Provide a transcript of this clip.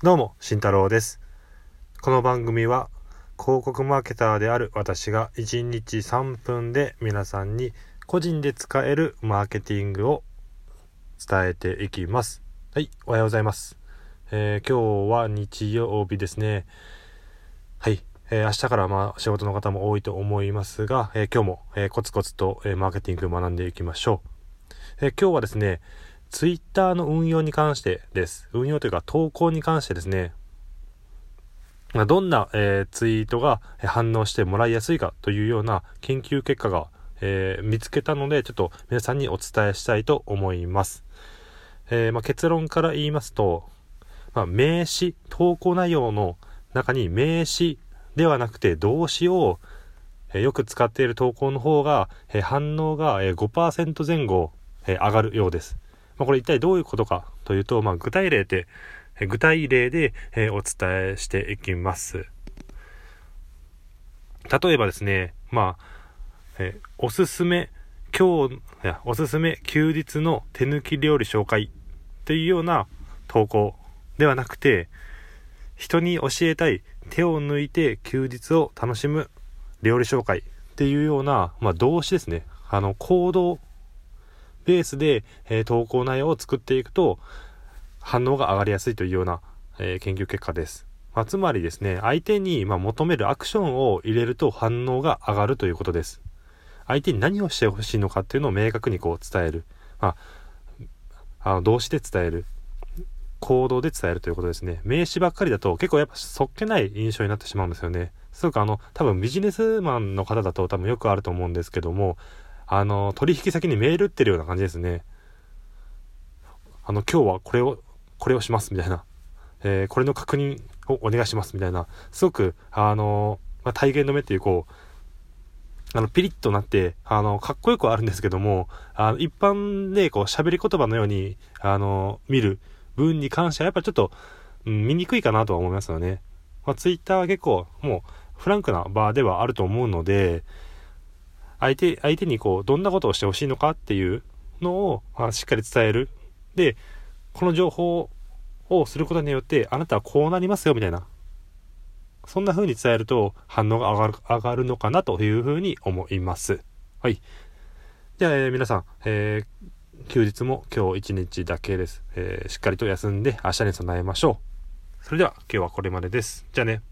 どうも、慎太郎です。この番組は広告マーケターである私が1日3分で皆さんに個人で使えるマーケティングを伝えていきます。はい、おはようございます。えー今日は日曜日ですね。はい、えー明日からまあ仕事の方も多いと思いますが、えー今日も、えコツコツと、マーケティングを学んでいきましょう。え今日はですね、ツイッターの運用に関してです。運用というか投稿に関してですね、まどんな、えーツイートが反応してもらいやすいかというような研究結果が、えー見つけたので、ちょっと皆さんにお伝えしたいと思います。えーまあ結論から言いますと、まあ名詞、投稿内容の中に名詞ではなくて動詞を、えよく使っている投稿の方が、え反応が、え5%前後、え上がるようです。まあ、これ一体どういうことかというと、まあ、具体例で、具体例で、えお伝えしていきます。例えばですね、まあ、えおすすめ、今日、いや、おすすめ休日の手抜き料理紹介っていうような投稿ではなくて、人に教えたい手を抜いて休日を楽しむ料理紹介っていうような、まあ、動詞ですね。あの、行動ベースで、え投稿内容を作っていくと反応が上がりやすいというような、え研究結果です。まあ、つまりですね、相手に、ま、求めるアクションを入れると反応が上がるということです。相手に何をしてほしいのかっていうのを明確にこう伝える。まあ、あの動詞で伝える。行動で伝えるということですね。名詞ばっかりだと結構やっぱそっけない印象になってしまうんですよね。すごくあの、多分ビジネスマンの方だと多分よくあると思うんですけども、あの、取引先にメール打ってるような感じですね。あの、今日はこれを、これをしますみたいな。えーこれの確認をお願いしますみたいな。すごく、あの、まあ、体言止めっていうこう、あの、ピリッとなって、あの、かっこよくはあるんですけども、あの、一般でこう、喋り言葉のように、あの、見る分に関してはやっぱちょっと、うん、見にくいかなとは思いますよね。まあ、ツイッターは結構、もう、フランクな場ではあると思うので、相手、相手にこう、どんなことをしてほしいのかっていうのを、まあ、しっかり伝える。で、この情報をすることによって、あなたはこうなりますよ、みたいな。そんな風に伝えると反応が上がる、上がるのかなという風に思います。はい。じゃあ、えー皆さん、えー休日も今日一日だけです、えーしっかりと休んで明日に備えましょう。それでは今日はこれまでです。じゃあね。